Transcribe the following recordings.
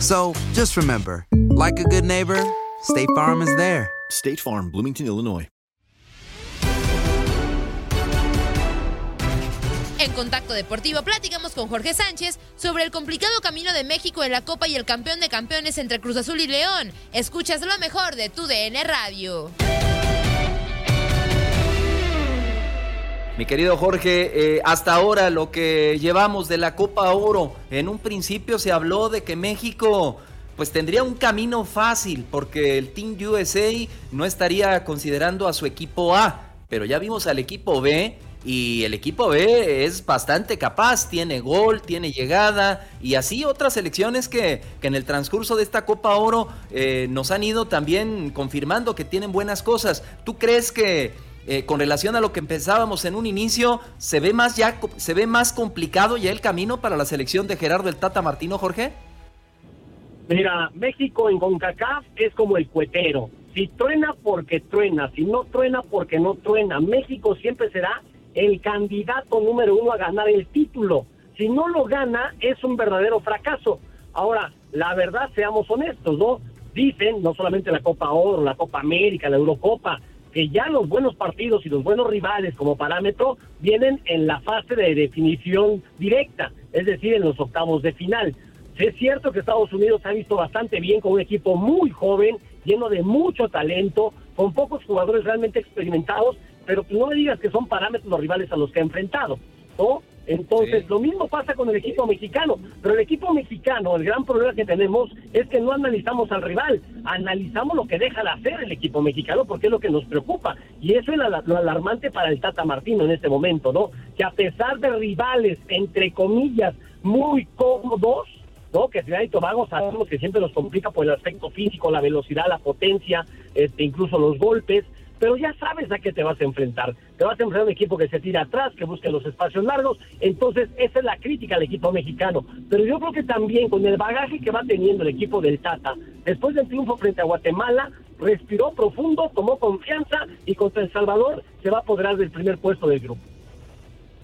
So just remember, like a good neighbor, State Farm is there. State Farm, Bloomington, Illinois. En Contacto Deportivo platicamos con Jorge Sánchez sobre el complicado camino de México en la Copa y el campeón de campeones entre Cruz Azul y León. Escuchas lo mejor de tu DN Radio. Mi querido Jorge, eh, hasta ahora lo que llevamos de la Copa Oro, en un principio se habló de que México pues tendría un camino fácil porque el Team USA no estaría considerando a su equipo A, pero ya vimos al equipo B y el equipo B es bastante capaz, tiene gol, tiene llegada y así otras selecciones que, que en el transcurso de esta Copa Oro eh, nos han ido también confirmando que tienen buenas cosas. ¿Tú crees que eh, con relación a lo que pensábamos en un inicio se ve más ya se ve más complicado ya el camino para la selección de Gerardo el Tata Martino, Jorge? Mira, México en CONCACAF es como el cuetero. Si truena porque truena, si no truena porque no truena. México siempre será el candidato número uno a ganar el título. Si no lo gana, es un verdadero fracaso. Ahora, la verdad, seamos honestos, ¿no? Dicen, no solamente la Copa Oro, la Copa América, la Eurocopa, que ya los buenos partidos y los buenos rivales como parámetro vienen en la fase de definición directa, es decir, en los octavos de final. Es cierto que Estados Unidos ha visto bastante bien con un equipo muy joven, lleno de mucho talento, con pocos jugadores realmente experimentados, pero no me digas que son parámetros los rivales a los que ha enfrentado, ¿no? Entonces, lo mismo pasa con el equipo mexicano, pero el equipo mexicano, el gran problema que tenemos es que no analizamos al rival, analizamos lo que deja de hacer el equipo mexicano porque es lo que nos preocupa. Y eso es lo alarmante para el Tata Martino en este momento, ¿no? Que a pesar de rivales, entre comillas, muy cómodos, ¿no? Que Trinidad y Tobago sabemos que siempre nos complica por el aspecto físico, la velocidad, la potencia, este, incluso los golpes, pero ya sabes a qué te vas a enfrentar. Te vas a enfrentar a un equipo que se tira atrás, que busque los espacios largos, entonces esa es la crítica al equipo mexicano. Pero yo creo que también con el bagaje que va teniendo el equipo del Tata, después del triunfo frente a Guatemala, respiró profundo, tomó confianza y contra El Salvador se va a apoderar del primer puesto del grupo.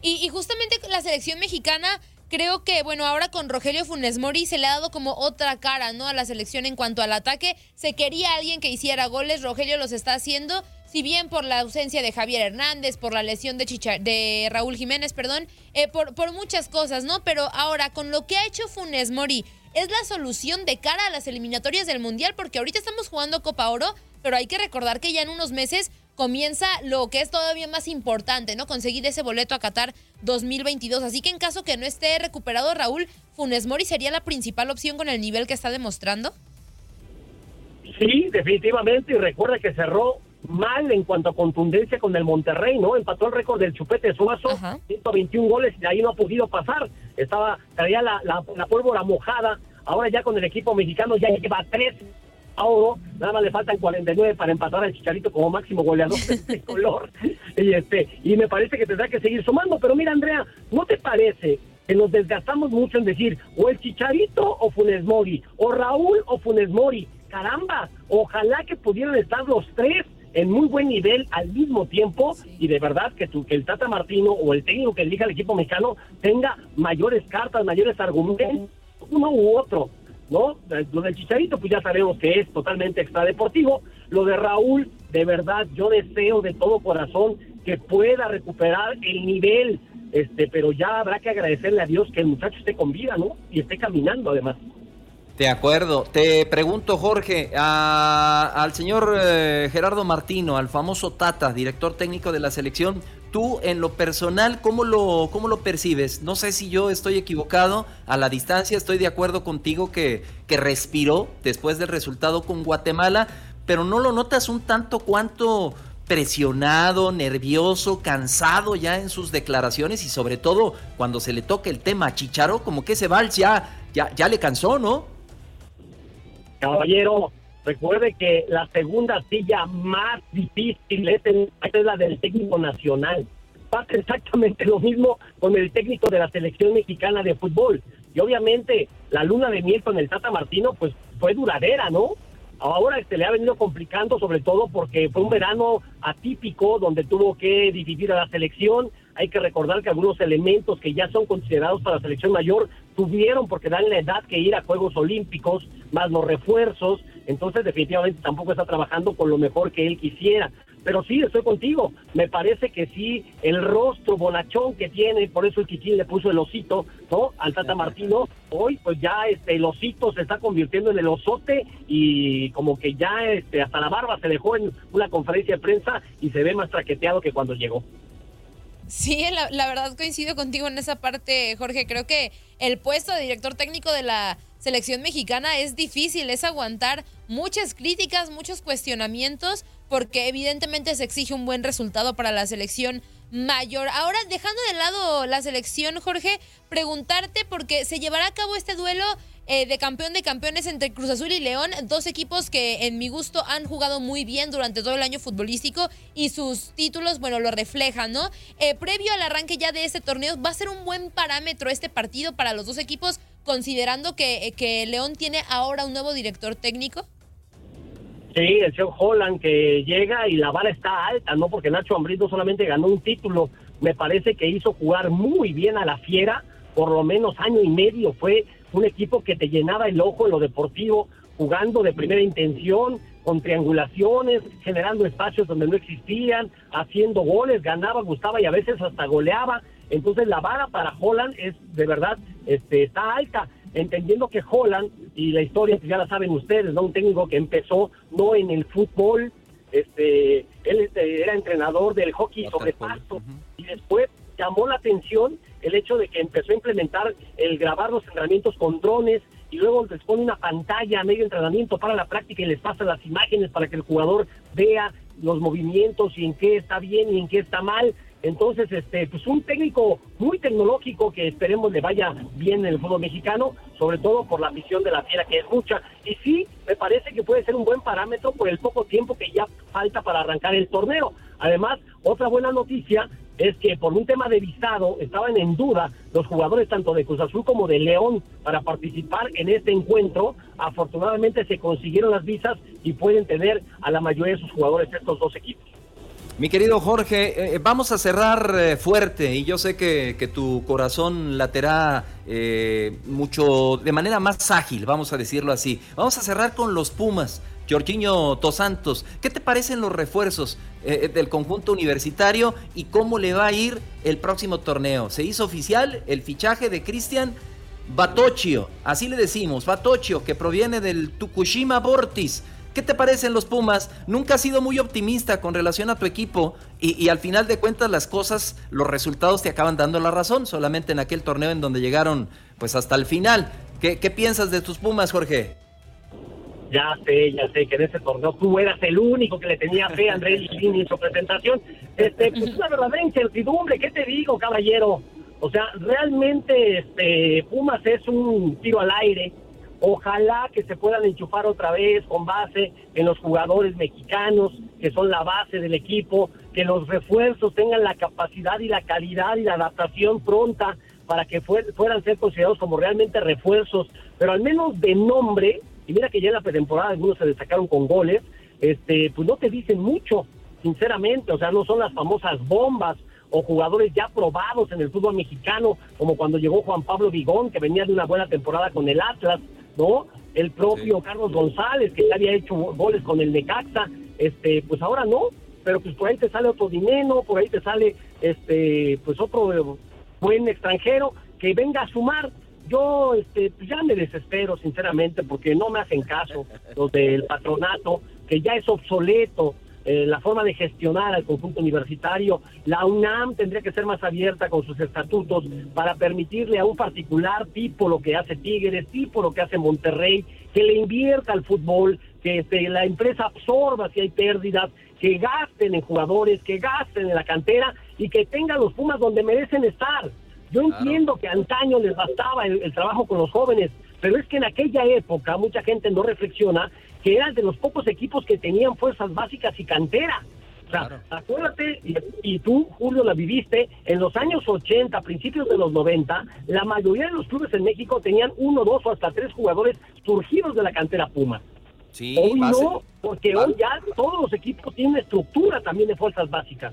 Y, y justamente la selección mexicana, creo que, bueno, ahora con Rogelio Funes Mori se le ha dado como otra cara, ¿no? A la selección en cuanto al ataque. Se quería alguien que hiciera goles, Rogelio los está haciendo. Si bien por la ausencia de Javier Hernández, por la lesión de, de Raúl Jiménez, perdón, eh, por, por muchas cosas, ¿no? Pero ahora, con lo que ha hecho Funes Mori, ¿es la solución de cara a las eliminatorias del Mundial? Porque ahorita estamos jugando Copa Oro, pero hay que recordar que ya en unos meses comienza lo que es todavía más importante, ¿no? Conseguir ese boleto a Qatar 2022. Así que en caso que no esté recuperado Raúl, Funes Mori sería la principal opción con el nivel que está demostrando. Sí, definitivamente, y recuerda que cerró mal en cuanto a contundencia con el Monterrey, ¿no? Empató el récord del Chupete Suazo, 121 goles, y de ahí no ha podido pasar. Estaba, traía la, la, la pólvora mojada, ahora ya con el equipo mexicano ya lleva tres a oro, nada más le faltan 49 para empatar al Chicharito como máximo goleador de este color. Y, este, y me parece que tendrá que seguir sumando, pero mira Andrea, ¿no te parece que nos desgastamos mucho en decir o el Chicharito o Funes Mori, o Raúl o Funes Mori? Caramba, ojalá que pudieran estar los tres en muy buen nivel al mismo tiempo y de verdad que, tu, que el Tata Martino o el técnico que elija el equipo mexicano tenga mayores cartas, mayores argumentos, uno u otro, ¿no? Lo del Chicharito, pues ya sabemos que es totalmente extradeportivo. Lo de Raúl, de verdad, yo deseo de todo corazón que pueda recuperar el nivel, este, pero ya habrá que agradecerle a Dios que el muchacho esté con vida, ¿no? Y esté caminando además. De acuerdo. Te pregunto, Jorge, al señor eh, Gerardo Martino, al famoso Tata, director técnico de la selección, tú en lo personal, ¿cómo lo, cómo lo percibes? No sé si yo estoy equivocado, a la distancia estoy de acuerdo contigo que, que respiró después del resultado con Guatemala, pero ¿no lo notas un tanto cuanto presionado, nervioso, cansado ya en sus declaraciones y sobre todo cuando se le toca el tema Chicharo, como que ese vals ya, ya, ya le cansó, ¿no? Caballero, recuerde que la segunda silla más difícil es, la del técnico nacional. Pasa exactamente lo mismo con el técnico de la selección mexicana de fútbol. Y obviamente la luna de miel con el Tata Martino pues fue duradera, ¿no? Ahora se le ha venido complicando sobre todo porque fue un verano atípico donde tuvo que dividir a la selección. Hay que recordar que algunos elementos que ya son considerados para la selección mayor tuvieron porque dan la edad que ir a Juegos Olímpicos, más los refuerzos, entonces definitivamente tampoco está trabajando con lo mejor que él quisiera. Pero sí, estoy contigo, me parece que sí, el rostro bonachón que tiene, por eso el Quichín le puso el osito, ¿no? Al Tata Martino, hoy pues ya este, el osito se está convirtiendo en el osote y como que ya este, hasta la barba se dejó en una conferencia de prensa y se ve más traqueteado que cuando llegó. Sí, la, verdad coincido contigo en esa parte, Jorge. Creo que el puesto de director técnico de la selección mexicana es difícil, es aguantar muchas críticas, muchos cuestionamientos, porque evidentemente se exige un buen resultado para la selección mayor. Ahora, dejando de lado la selección, Jorge, preguntarte porque se llevará a cabo este duelo eh, de campeón de campeones entre Cruz Azul y León, dos equipos que en mi gusto han jugado muy bien durante todo el año futbolístico y sus títulos, bueno, lo reflejan, ¿no? Eh, previo al arranque ya de este torneo, ¿va a ser un buen parámetro este partido para los dos equipos, considerando que, eh, que León tiene ahora un nuevo director técnico? Sí, el señor Holland que llega y la vara está alta, ¿no? Porque Nacho Ambriz solamente ganó un título, me parece que hizo jugar muy bien a la fiera, por lo menos año y medio fue un equipo que te llenaba el ojo en lo deportivo, jugando de primera intención, con triangulaciones, generando espacios donde no existían, haciendo goles, ganaba, gustaba y a veces hasta goleaba. Entonces la vara para Holland es de verdad este, está alta, entendiendo que Holland, y la historia pues ya la saben ustedes, ¿no? un técnico que empezó no en el fútbol, este, él este, era entrenador del hockey sobre pasto y después llamó la atención el hecho de que empezó a implementar el grabar los entrenamientos con drones y luego les pone una pantalla a medio entrenamiento para la práctica y les pasa las imágenes para que el jugador vea los movimientos y en qué está bien y en qué está mal. Entonces, este, pues un técnico muy tecnológico que esperemos le vaya bien en el fútbol mexicano, sobre todo por la misión de la fiera que es mucha. Y sí, me parece que puede ser un buen parámetro por el poco tiempo que ya falta para arrancar el torneo. Además, otra buena noticia es que por un tema de visado estaban en duda los jugadores tanto de Cruz Azul como de León para participar en este encuentro. Afortunadamente se consiguieron las visas y pueden tener a la mayoría de sus jugadores estos dos equipos. Mi querido Jorge, eh, vamos a cerrar eh, fuerte y yo sé que, tu corazón laterá eh, mucho, de manera más ágil, vamos a decirlo así. Vamos a cerrar con los Pumas. Jorginho Tosantos, ¿qué te parecen los refuerzos del conjunto universitario y cómo le va a ir el próximo torneo? Se hizo oficial el fichaje de Cristian Batochio, así le decimos, Batochio, que proviene del Tukushima Bortis ¿Qué te parecen los Pumas? Nunca has sido muy optimista con relación a tu equipo y, al final de cuentas las cosas, los resultados te acaban dando la razón, solamente en aquel torneo en donde llegaron pues hasta el final. ¿Qué, piensas de tus Pumas, Jorge? Ya sé, ya sé que en ese torneo tú eras el único que le tenía fe a Andrés Lilini en su presentación. Este, pues una verdadera incertidumbre, ¿qué te digo, caballero? O sea, realmente este Pumas es un tiro al aire. Ojalá que se puedan enchufar otra vez con base en los jugadores mexicanos, que son la base del equipo, que los refuerzos tengan la capacidad y la calidad y la adaptación pronta para que fueran ser considerados como realmente refuerzos, pero al menos de nombre, y mira que ya en la pretemporada algunos se destacaron con goles, este, pues no te dicen mucho, sinceramente, o sea, no son las famosas bombas o jugadores ya probados en el fútbol mexicano, como cuando llegó Juan Pablo Vigón, que venía de una buena temporada con el Atlas, ¿no? El propio Carlos González, que ya había hecho goles con el Necaxa, este, pues ahora no, pero pues por ahí te sale otro dinero, por ahí te sale este, pues otro buen extranjero que venga a sumar. Yo este, pues ya me desespero, sinceramente, porque no me hacen caso los del patronato, que ya es obsoleto eh, la forma de gestionar al conjunto universitario. La UNAM tendría que ser más abierta con sus estatutos para permitirle a un particular tipo lo que hace Tigres, tipo lo que hace Monterrey, que le invierta al fútbol, que este, la empresa absorba si hay pérdidas, que gasten en jugadores, que gasten en la cantera y que tengan los Pumas donde merecen estar. Yo entiendo que antaño les bastaba el trabajo con los jóvenes, pero es que en aquella época mucha gente no reflexiona que eran de los pocos equipos que tenían fuerzas básicas y cantera. O sea, acuérdate, y, tú, Julio, la viviste, en los años 80, principios de los 90, la mayoría de los clubes en México tenían uno, dos o hasta tres jugadores surgidos de la cantera Puma. Sí, hoy no, porque hoy ya todos los equipos tienen estructura también de fuerzas básicas.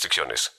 restricciones.